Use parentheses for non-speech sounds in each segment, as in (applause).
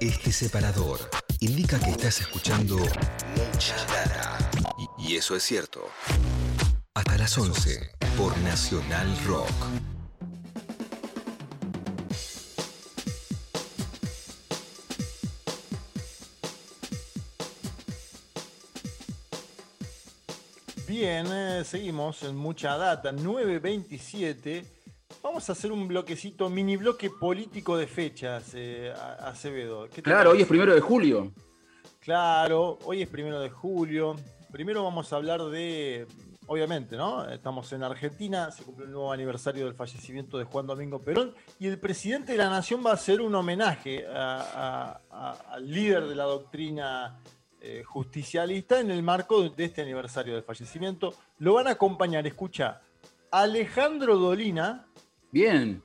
Este separador indica que estás escuchando mucha data. Y, eso es cierto. Hasta las 11 por Nacional Rock. Bien, eh, seguimos en mucha data, 9.27. Vamos a hacer un bloquecito, mini bloque político de fechas, eh, Acevedo. ¿Qué te Claro, hoy es primero de julio. Claro, hoy es primero de julio. Primero vamos a hablar de, obviamente, ¿no? Estamos en Argentina, se cumple el nuevo aniversario del fallecimiento de Juan Domingo Perón y el presidente de la Nación va a hacer un homenaje a- a- a- al líder de la doctrina eh, justicialista en el marco de este aniversario del fallecimiento. Lo van a acompañar, escucha, Alejandro Dolina, Bien.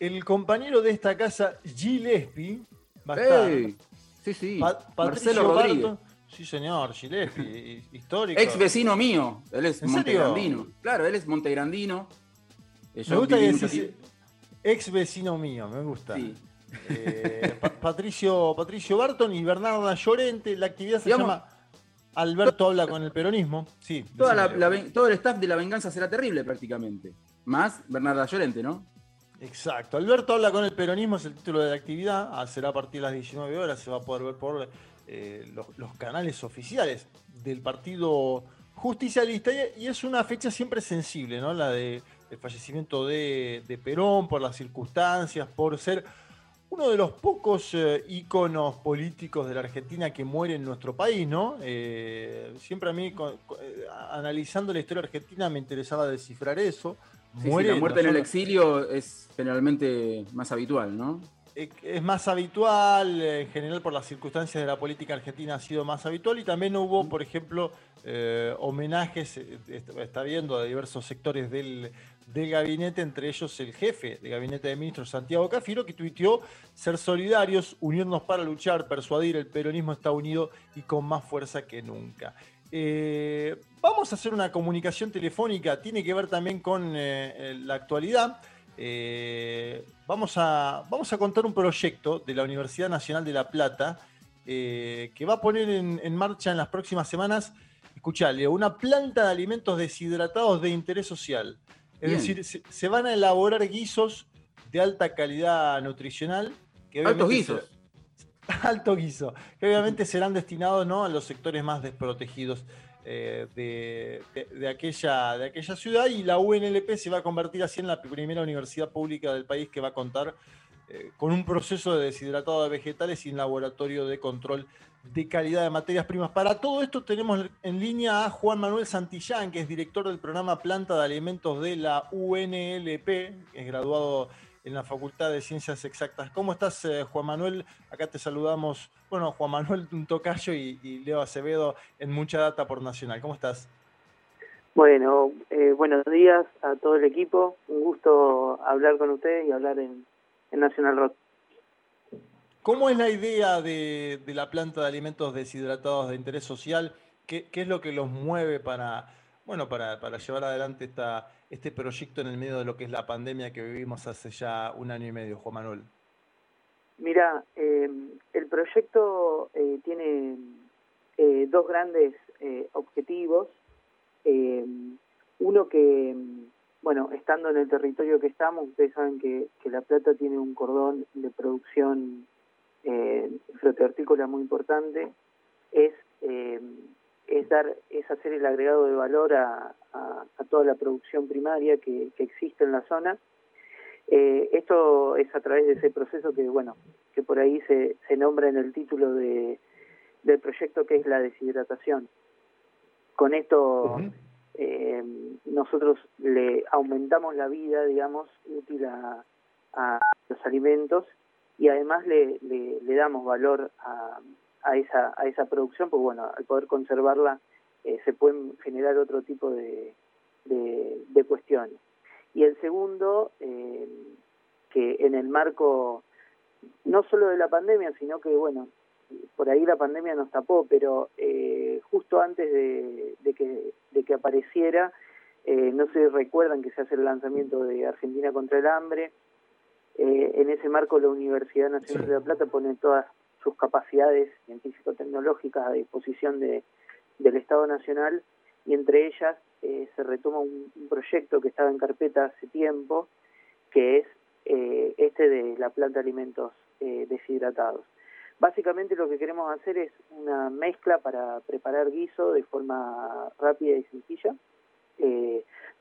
el compañero de esta casa, Gillespie, va a estar. Ey, Sí, sí. Pa- Patricio Marcelo Rodríguez. Barton. Sí, señor, Gillespie, histórico. Ex vecino mío. Él es ¿En serio? montegrandino. Claro, él es montegrandino. Eh, Me gusta que decís ex vecino mío, me gusta. Sí. Eh, Pa- Patricio, Patricio Barton y Bernarda Llorente. La actividad se Digamos- llama Alberto habla con el peronismo. Sí, Toda la- la todo el staff de la venganza será terrible prácticamente. Más Bernarda Llorente, ¿no? Exacto. Alberto habla con el peronismo, es el título de la actividad. Ah, Será a partir de las 19 horas. Se va a poder ver por eh, los, canales oficiales del Partido Justicialista. Y, es una fecha siempre sensible, ¿no? La de el fallecimiento de, de Perón, por las circunstancias, por ser uno de los pocos eh, íconos políticos de la Argentina que muere en nuestro país, ¿no? Eh, siempre a mí, con- con- eh, analizando la historia argentina, me interesaba descifrar eso. Sí, sí, Muere la muerte en el exilio es generalmente más habitual, ¿no? eh, es más habitual, eh, en general por las circunstancias de la política argentina ha sido más habitual y también hubo, por ejemplo, eh, homenajes, eh, est- está viendo, de diversos sectores del, del gabinete, entre ellos el jefe de gabinete de ministros, Santiago Cafiero, que tuiteó ser solidarios, unirnos para luchar, persuadir, el peronismo está unido y con más fuerza que nunca. Eh, vamos a hacer una comunicación telefónica, tiene que ver también con eh, eh, la actualidad. Eh, vamos, a, vamos a contar un proyecto de la Universidad Nacional de La Plata que va a poner en, en marcha en las próximas semanas, escuchale, una planta de alimentos deshidratados de interés social. Es Bien. decir, se, se van a elaborar guisos de alta calidad nutricional. Que Altos guisos. se- (laughs) alto guiso, que obviamente serán destinados ¿no? a los sectores más desprotegidos eh, de, de- aquella, de aquella ciudad y la UNLP se va a convertir así en la primera universidad pública del país que va a contar eh, con un proceso de deshidratado de vegetales y un laboratorio de control de calidad de materias primas. Para todo esto tenemos en línea a Juan Manuel Santillán, que es director del programa Planta de Alimentos de la UNLP, que es graduado en la Facultad de Ciencias Exactas. ¿Cómo estás, eh, Juan Manuel? Acá te saludamos, bueno, Juan Manuel (laughs) tocayo y, y Leo Acevedo en Mucha Data por Nacional. ¿Cómo estás? Bueno, eh, buenos días a todo el equipo. Un gusto hablar con ustedes y hablar en, en National Rock. ¿Cómo es la idea de, de la planta de alimentos deshidratados de interés social? ¿Qué, qué es lo que los mueve para, bueno, para, para llevar adelante esta, este proyecto en el medio de lo que es la pandemia que vivimos hace ya un año y medio, Juan Manuel? Mira, eh, el proyecto eh, tiene eh, dos grandes eh, objetivos. Eh, uno que, bueno, estando en el territorio que estamos, ustedes saben que, La Plata tiene un cordón de producción eh, muy importante, es, es, dar, es hacer el agregado de valor a, a, a toda la producción primaria que, que existe en la zona. Eh, esto es a través de ese proceso que, bueno, que por ahí se, se nombra en el título de, del proyecto que es la deshidratación. Con esto eh, nosotros le aumentamos la vida, digamos, útil a, a los alimentos y además le, le, le damos valor a, a, esa, a esa producción, porque bueno, al poder conservarla eh, se pueden generar otro tipo de, de, de cuestiones. Y el segundo, eh, que en el marco no solo de la pandemia, sino que, bueno, por ahí la pandemia nos tapó, pero eh, justo antes de, de, que, de que apareciera, eh, no se recuerdan que se hace el lanzamiento de Argentina contra el hambre, Eh, en ese marco, la Universidad Nacional de La Plata pone todas sus capacidades científico-tecnológicas a disposición de, del Estado Nacional y entre ellas eh, se retoma un, proyecto que estaba en carpeta hace tiempo, que es eh, este de la planta de alimentos eh, deshidratados. Básicamente lo que queremos hacer es una mezcla para preparar guiso de forma rápida y sencilla,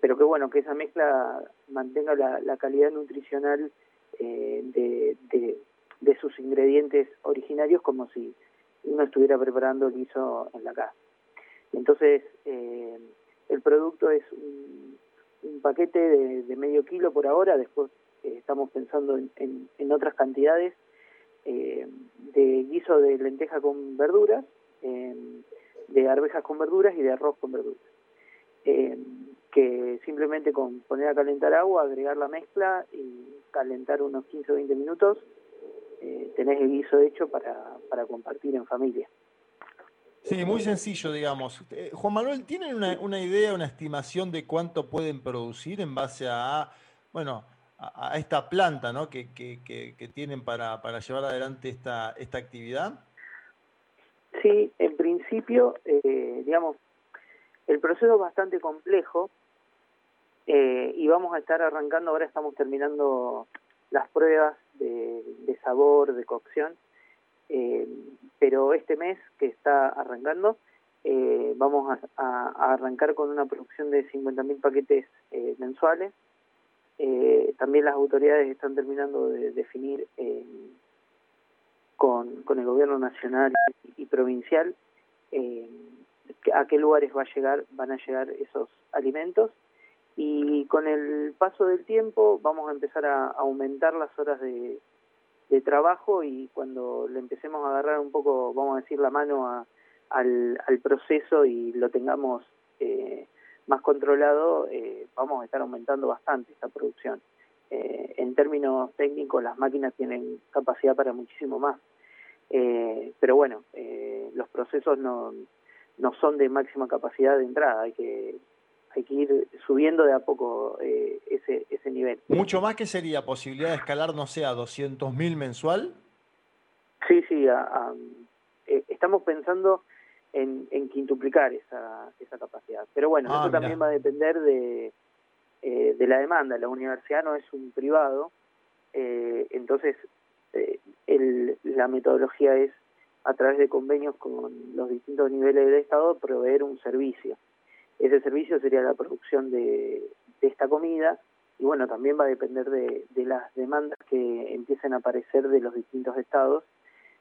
pero que bueno, que esa mezcla mantenga la, calidad nutricional de, de sus ingredientes originarios como si uno estuviera preparando guiso en la casa. Entonces, eh, el producto es un, paquete de, medio kilo por ahora, después eh, estamos pensando en, otras cantidades, eh, de guiso de lenteja con verduras, de arvejas con verduras y de arroz con verduras. que simplemente con poner a calentar agua, agregar la mezcla y calentar unos 15 o 20 minutos, tenés el guiso hecho para, para compartir en familia. Sí, muy sencillo, digamos. Eh, Juan Manuel, ¿tienen una, idea, una estimación de cuánto pueden producir en base a, bueno, a, esta planta ¿no? que, que, tienen para, para, llevar adelante esta, esta actividad? Sí, en principio, eh, digamos, el proceso es bastante complejo eh, y vamos a estar arrancando, ahora estamos terminando las pruebas de, sabor, de cocción. Eh, pero este mes que está arrancando eh, vamos a, arrancar con una producción de 50.000 paquetes eh, mensuales. Eh, también las autoridades están terminando de definir con, con, el gobierno nacional y, provincial a qué lugares va a llegar, van a llegar esos alimentos y con el paso del tiempo vamos a empezar a aumentar las horas de, trabajo y cuando le empecemos a agarrar un poco, vamos a decir, la mano a, al, proceso y lo tengamos eh, más controlado, eh, vamos a estar aumentando bastante esta producción. Eh, en términos técnicos, las máquinas tienen capacidad para muchísimo más. pero bueno, los procesos no, no son de máxima capacidad de entrada, hay que hay que ir subiendo de a poco eh, ese, ese nivel. ¿Mucho más que sería posibilidad de escalar, no sé, a 200.000 mensual? Sí, sí, eh, estamos pensando en, en, quintuplicar esa, esa capacidad. Pero bueno, ah, eso también va a depender de, eh, de la demanda. La universidad no es un privado, entonces el, la metodología es a través de convenios con los distintos niveles del Estado proveer un servicio. Ese servicio sería la producción de, esta comida y bueno, también va a depender de, las demandas que empiecen a aparecer de los distintos estados,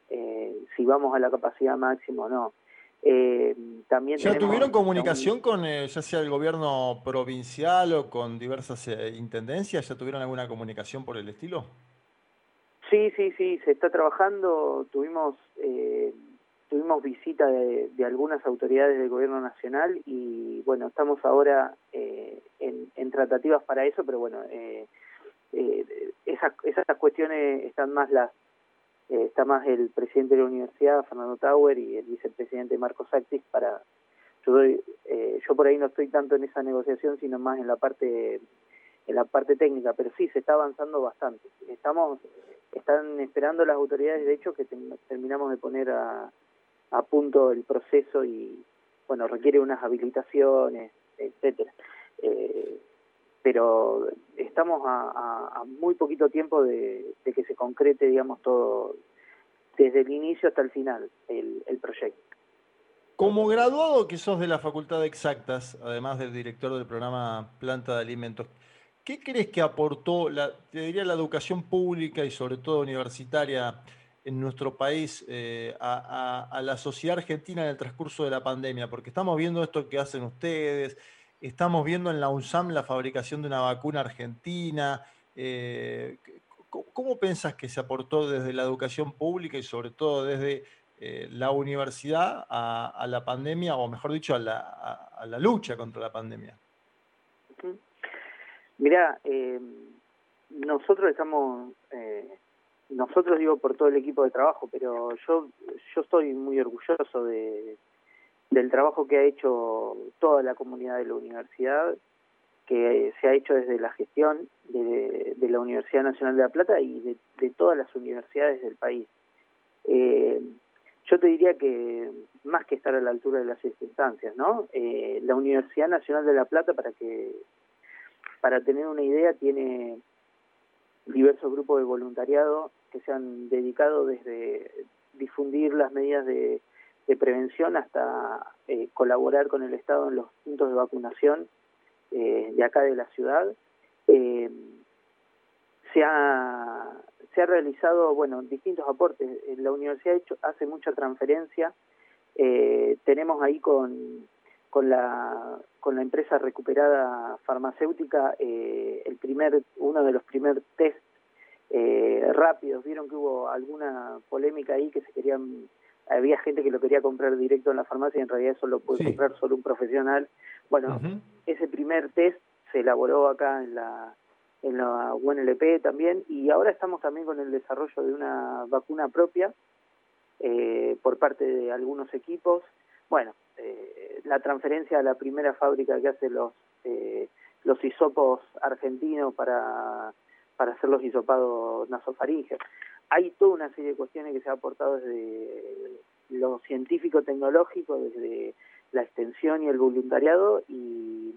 eh, si vamos a la capacidad máxima o no. Eh, también ¿Ya tuvieron comunicación con eh, ya sea el gobierno provincial o con diversas intendencias? ¿Ya tuvieron alguna comunicación por el estilo? Sí, sí, sí, se está trabajando. Tuvimos tuvimos visita de, algunas autoridades del gobierno nacional y bueno, estamos ahora eh, en, tratativas para eso, pero bueno, eh, eh, esas, esas cuestiones están más las, está más el presidente de la universidad, Fernando Tauer, y el vicepresidente Marcos Actis para, yo, yo por ahí no estoy tanto en esa negociación, sino más en la parte en la parte técnica, pero sí se está avanzando bastante. Estamos están esperando las autoridades, de hecho, que terminamos de poner a, a punto el proceso y, bueno, requiere unas habilitaciones, etcétera. Eh, pero estamos a, muy poquito tiempo de, que se concrete, digamos, todo, desde el inicio hasta el final, el, el proyecto. Como graduado que sos de la Facultad de Exactas, además del director del programa Planta de Alimentos, ¿qué crees que aportó, la, te diría, la educación pública y sobre todo universitaria en nuestro país eh, a, la sociedad argentina en el transcurso de la pandemia? Porque estamos viendo esto que hacen ustedes, estamos viendo en la UNSAM la fabricación de una vacuna argentina. Eh, ¿Cómo pensás que se aportó desde la educación pública y sobre todo desde eh, la universidad a, la pandemia, o mejor dicho, a la, lucha contra la pandemia? Mira, nosotros estamos nosotros digo por todo el equipo de trabajo, pero yo yo estoy muy orgulloso de del trabajo que ha hecho toda la comunidad de la universidad que se ha hecho desde la gestión de, la Universidad Nacional de La Plata y de, todas las universidades del país. Eh, yo te diría que más que estar a la altura de las circunstancias, ¿no? Eh, la Universidad Nacional de La Plata, para que para tener una idea, tiene diversos grupos de voluntariado que se han dedicado desde difundir las medidas de, prevención hasta eh, colaborar con el Estado en los puntos de vacunación eh, de acá de la ciudad. Eh, se, ha, se ha realizado bueno distintos aportes. La universidad hecho, hace mucha transferencia. tenemos ahí con, con, la, con la empresa recuperada farmacéutica el primer uno de los primeros test eh, rápidos. Vieron que hubo alguna polémica ahí que se querían, había gente que lo quería comprar directo en la farmacia y en realidad eso lo puede comprar solo un profesional. Bueno, ese primer test se elaboró acá en la en la UNLP también y ahora estamos también con el desarrollo de una vacuna propia eh, por parte de algunos equipos. Bueno, eh, la transferencia a la primera fábrica que hace los eh, los hisopos argentinos para para hacer los hisopados nasofaringeos. Hay toda una serie de cuestiones que se ha aportado desde lo científico-tecnológico, desde la extensión y el voluntariado y,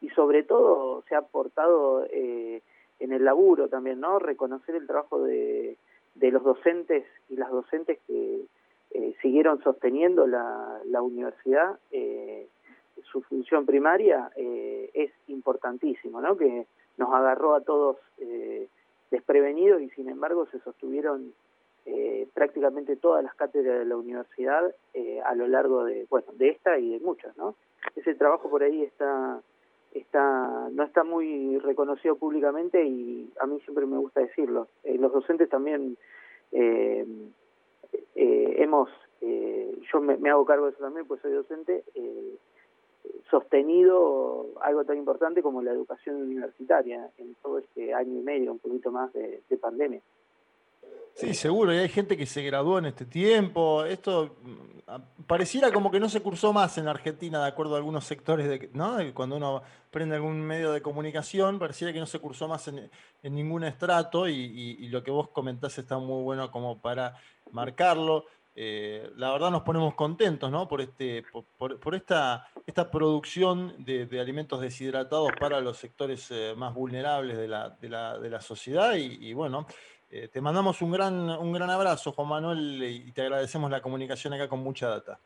y sobre todo se ha aportado eh, en el laburo también, ¿no? Reconocer el trabajo de, de los docentes y las docentes que eh, siguieron sosteniendo la, la universidad, eh, su función primaria es importantísimo, ¿no? Que nos agarró a todos eh, desprevenidos y sin embargo se sostuvieron eh, prácticamente todas las cátedras de la universidad eh, a lo largo de bueno de esta y de muchas no ese trabajo por ahí está está no está muy reconocido públicamente y a mí siempre me gusta decirlo los docentes también hemos yo me, hago cargo de eso también pues soy docente sostenido algo tan importante como la educación universitaria en todo este año y medio, un poquito más de, pandemia. Sí, seguro, y hay gente que se graduó en este tiempo. Esto mm, pareciera como que no se cursó más en Argentina, de acuerdo a algunos sectores, de, ¿no? Cuando uno prende algún medio de comunicación, pareciera que no se cursó más en, ningún estrato, y, y, lo que vos comentás está muy bueno como para marcarlo. Eh, la verdad nos ponemos contentos ¿no? por, este, por, esta, esta producción de, alimentos deshidratados para los sectores eh, más vulnerables de la, de la, de la sociedad y, bueno, eh, te mandamos un gran, un gran abrazo Juan Manuel y te agradecemos la comunicación acá con mucha data.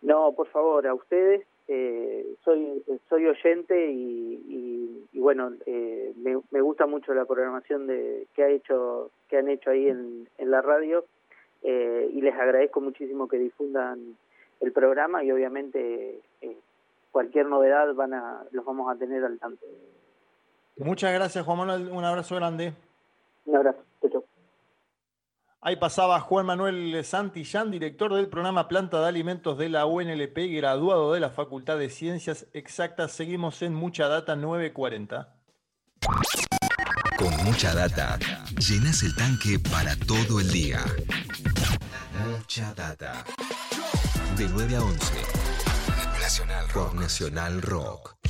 No, por favor, a ustedes. soy soy oyente y, bueno me, me, gusta mucho la programación de que ha hecho que han hecho ahí en, en la radio eh, y les agradezco muchísimo que difundan el programa y obviamente eh, cualquier novedad van a, los vamos a tener al tanto. Muchas gracias Juan Manuel, un abrazo grande. Un abrazo, Ahí pasaba Juan Manuel Santillán, director del programa Planta de Alimentos de la UNLP, graduado de la Facultad de Ciencias Exactas. Seguimos en Mucha Data 940. Con mucha data, llenas el tanque para todo el día. Mucha data. De 9 a 11. Nacional Rock. Nacional Rock.